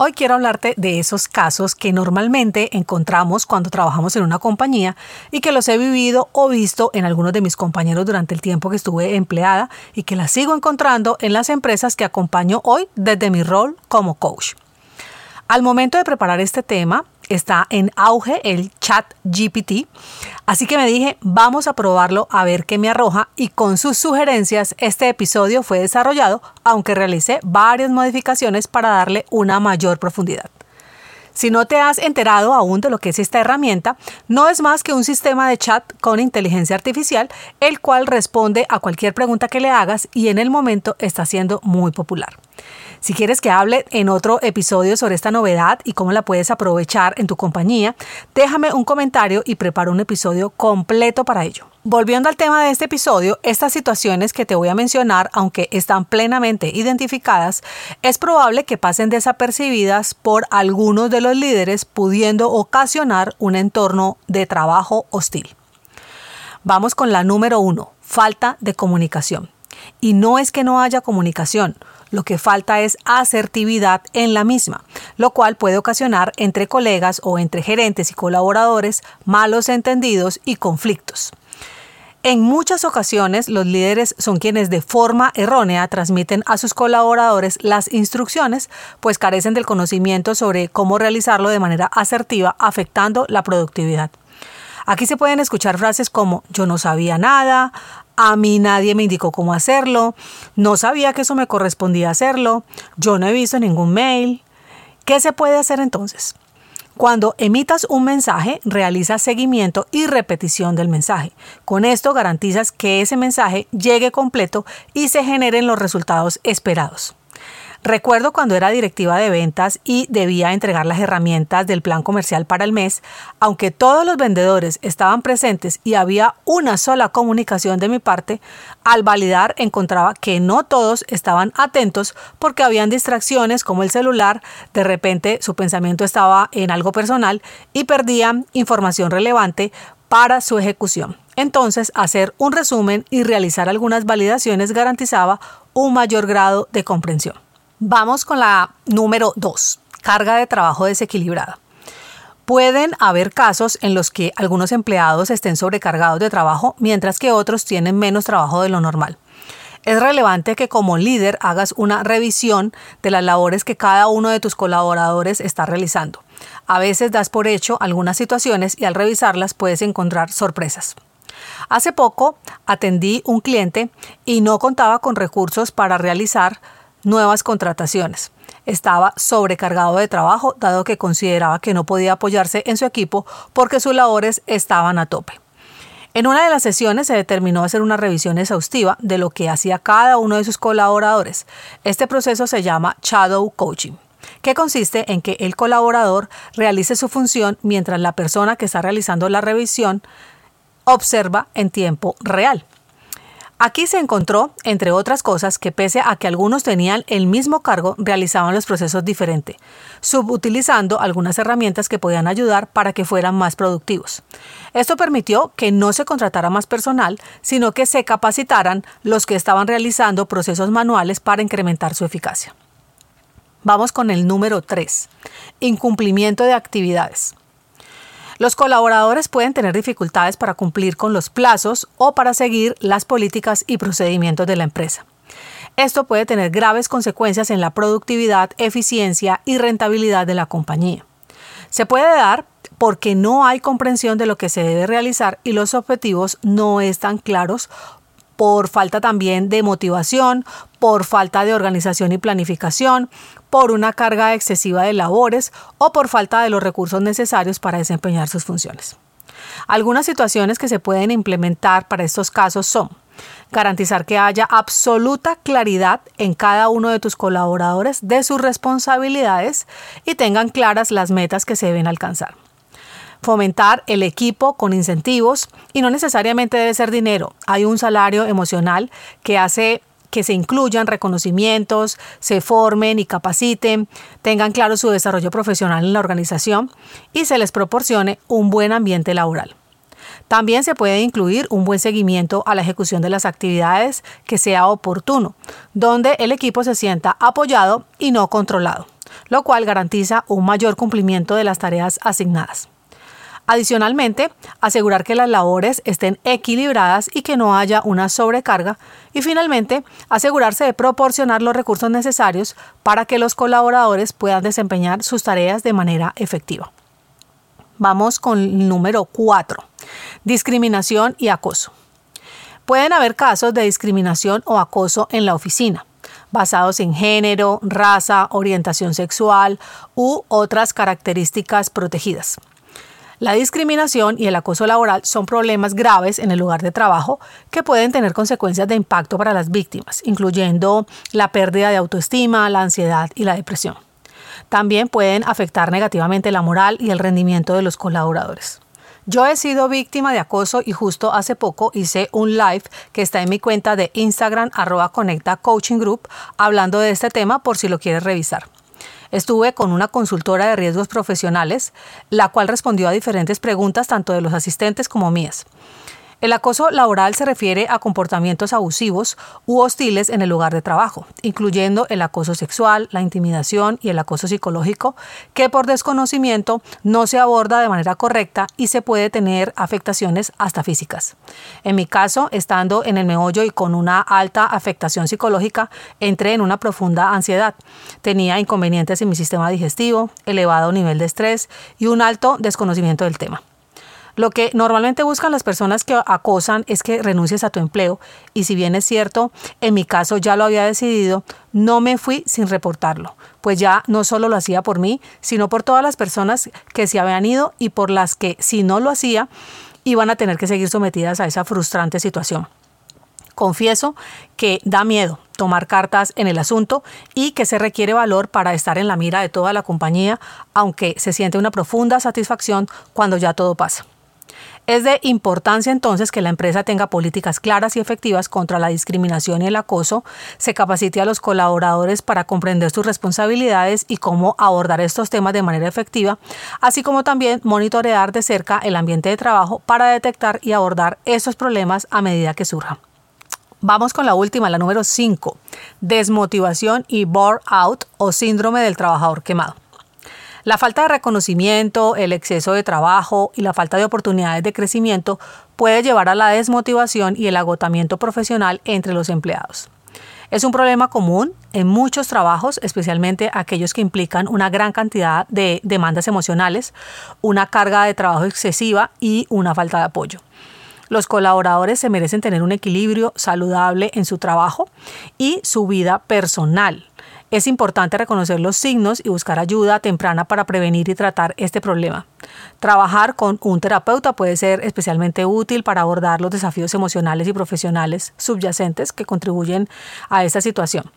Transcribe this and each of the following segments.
Hoy quiero hablarte de esos casos que normalmente encontramos cuando trabajamos en una compañía y que los he vivido o visto en algunos de mis compañeros durante el tiempo que estuve empleada y que las sigo encontrando en las empresas que acompaño hoy desde mi rol como coach. Al momento de preparar este tema, está en auge el chat GPT. Así que me dije, vamos a probarlo a ver qué me arroja y con sus sugerencias este episodio fue desarrollado, aunque realicé varias modificaciones para darle una mayor profundidad. Si no te has enterado aún de lo que es esta herramienta, no es más que un sistema de chat con inteligencia artificial, el cual responde a cualquier pregunta que le hagas y en el momento está siendo muy popular. Si quieres que hable en otro episodio sobre esta novedad y cómo la puedes aprovechar en tu compañía, déjame un comentario y preparo un episodio completo para ello. Volviendo al tema de este episodio, estas situaciones que te voy a mencionar, aunque están plenamente identificadas, es probable que pasen desapercibidas por algunos de los líderes, pudiendo ocasionar un entorno de trabajo hostil. Vamos con la número uno, falta de comunicación. Y no es que no haya comunicación, lo que falta es asertividad en la misma, lo cual puede ocasionar entre colegas o entre gerentes y colaboradores malos entendidos y conflictos. En muchas ocasiones los líderes son quienes de forma errónea transmiten a sus colaboradores las instrucciones, pues carecen del conocimiento sobre cómo realizarlo de manera asertiva, afectando la productividad. Aquí se pueden escuchar frases como yo no sabía nada, a mí nadie me indicó cómo hacerlo, no sabía que eso me correspondía hacerlo, yo no he visto ningún mail. ¿Qué se puede hacer entonces? Cuando emitas un mensaje, realiza seguimiento y repetición del mensaje. Con esto garantizas que ese mensaje llegue completo y se generen los resultados esperados. Recuerdo cuando era directiva de ventas y debía entregar las herramientas del plan comercial para el mes, aunque todos los vendedores estaban presentes y había una sola comunicación de mi parte, al validar encontraba que no todos estaban atentos porque habían distracciones como el celular, de repente su pensamiento estaba en algo personal y perdían información relevante para su ejecución. Entonces, hacer un resumen y realizar algunas validaciones garantizaba un mayor grado de comprensión. Vamos con la número 2, carga de trabajo desequilibrada. Pueden haber casos en los que algunos empleados estén sobrecargados de trabajo mientras que otros tienen menos trabajo de lo normal. Es relevante que como líder hagas una revisión de las labores que cada uno de tus colaboradores está realizando. A veces das por hecho algunas situaciones y al revisarlas puedes encontrar sorpresas. Hace poco atendí un cliente y no contaba con recursos para realizar nuevas contrataciones. Estaba sobrecargado de trabajo dado que consideraba que no podía apoyarse en su equipo porque sus labores estaban a tope. En una de las sesiones se determinó hacer una revisión exhaustiva de lo que hacía cada uno de sus colaboradores. Este proceso se llama Shadow Coaching que consiste en que el colaborador realice su función mientras la persona que está realizando la revisión observa en tiempo real. Aquí se encontró, entre otras cosas, que pese a que algunos tenían el mismo cargo, realizaban los procesos diferente, subutilizando algunas herramientas que podían ayudar para que fueran más productivos. Esto permitió que no se contratara más personal, sino que se capacitaran los que estaban realizando procesos manuales para incrementar su eficacia. Vamos con el número 3. Incumplimiento de actividades. Los colaboradores pueden tener dificultades para cumplir con los plazos o para seguir las políticas y procedimientos de la empresa. Esto puede tener graves consecuencias en la productividad, eficiencia y rentabilidad de la compañía. Se puede dar porque no hay comprensión de lo que se debe realizar y los objetivos no están claros por falta también de motivación, por falta de organización y planificación, por una carga excesiva de labores o por falta de los recursos necesarios para desempeñar sus funciones. Algunas situaciones que se pueden implementar para estos casos son Garantizar que haya absoluta claridad en cada uno de tus colaboradores de sus responsabilidades y tengan claras las metas que se deben alcanzar. Fomentar el equipo con incentivos y no necesariamente debe ser dinero. Hay un salario emocional que hace que se incluyan reconocimientos, se formen y capaciten, tengan claro su desarrollo profesional en la organización y se les proporcione un buen ambiente laboral. También se puede incluir un buen seguimiento a la ejecución de las actividades que sea oportuno, donde el equipo se sienta apoyado y no controlado, lo cual garantiza un mayor cumplimiento de las tareas asignadas. Adicionalmente, asegurar que las labores estén equilibradas y que no haya una sobrecarga. Y finalmente, asegurarse de proporcionar los recursos necesarios para que los colaboradores puedan desempeñar sus tareas de manera efectiva. Vamos con el número 4. Discriminación y acoso. Pueden haber casos de discriminación o acoso en la oficina basados en género, raza, orientación sexual u otras características protegidas. La discriminación y el acoso laboral son problemas graves en el lugar de trabajo que pueden tener consecuencias de impacto para las víctimas, incluyendo la pérdida de autoestima, la ansiedad y la depresión. También pueden afectar negativamente la moral y el rendimiento de los colaboradores. Yo he sido víctima de acoso y justo hace poco hice un live que está en mi cuenta de Instagram arroba conecta coaching group hablando de este tema por si lo quieres revisar. Estuve con una consultora de riesgos profesionales, la cual respondió a diferentes preguntas tanto de los asistentes como mías. El acoso laboral se refiere a comportamientos abusivos u hostiles en el lugar de trabajo, incluyendo el acoso sexual, la intimidación y el acoso psicológico, que por desconocimiento no se aborda de manera correcta y se puede tener afectaciones hasta físicas. En mi caso, estando en el meollo y con una alta afectación psicológica, entré en una profunda ansiedad. Tenía inconvenientes en mi sistema digestivo, elevado nivel de estrés y un alto desconocimiento del tema. Lo que normalmente buscan las personas que acosan es que renuncies a tu empleo y si bien es cierto, en mi caso ya lo había decidido, no me fui sin reportarlo, pues ya no solo lo hacía por mí, sino por todas las personas que se habían ido y por las que si no lo hacía, iban a tener que seguir sometidas a esa frustrante situación. Confieso que da miedo tomar cartas en el asunto y que se requiere valor para estar en la mira de toda la compañía, aunque se siente una profunda satisfacción cuando ya todo pasa. Es de importancia entonces que la empresa tenga políticas claras y efectivas contra la discriminación y el acoso, se capacite a los colaboradores para comprender sus responsabilidades y cómo abordar estos temas de manera efectiva, así como también monitorear de cerca el ambiente de trabajo para detectar y abordar estos problemas a medida que surjan. Vamos con la última, la número 5, desmotivación y bore-out o síndrome del trabajador quemado. La falta de reconocimiento, el exceso de trabajo y la falta de oportunidades de crecimiento puede llevar a la desmotivación y el agotamiento profesional entre los empleados. Es un problema común en muchos trabajos, especialmente aquellos que implican una gran cantidad de demandas emocionales, una carga de trabajo excesiva y una falta de apoyo. Los colaboradores se merecen tener un equilibrio saludable en su trabajo y su vida personal. Es importante reconocer los signos y buscar ayuda temprana para prevenir y tratar este problema. Trabajar con un terapeuta puede ser especialmente útil para abordar los desafíos emocionales y profesionales subyacentes que contribuyen a esta situación.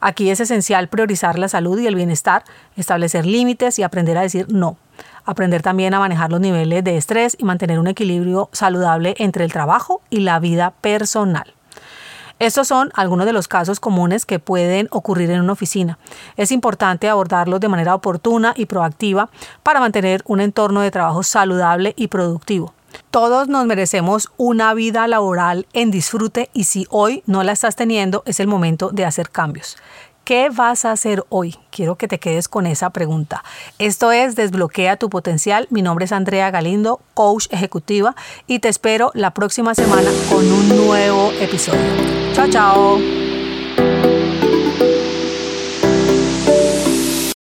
Aquí es esencial priorizar la salud y el bienestar, establecer límites y aprender a decir no. Aprender también a manejar los niveles de estrés y mantener un equilibrio saludable entre el trabajo y la vida personal. Estos son algunos de los casos comunes que pueden ocurrir en una oficina. Es importante abordarlos de manera oportuna y proactiva para mantener un entorno de trabajo saludable y productivo. Todos nos merecemos una vida laboral en disfrute y si hoy no la estás teniendo es el momento de hacer cambios. ¿Qué vas a hacer hoy? Quiero que te quedes con esa pregunta. Esto es Desbloquea tu potencial. Mi nombre es Andrea Galindo, coach ejecutiva, y te espero la próxima semana con un nuevo episodio. Chao, chao.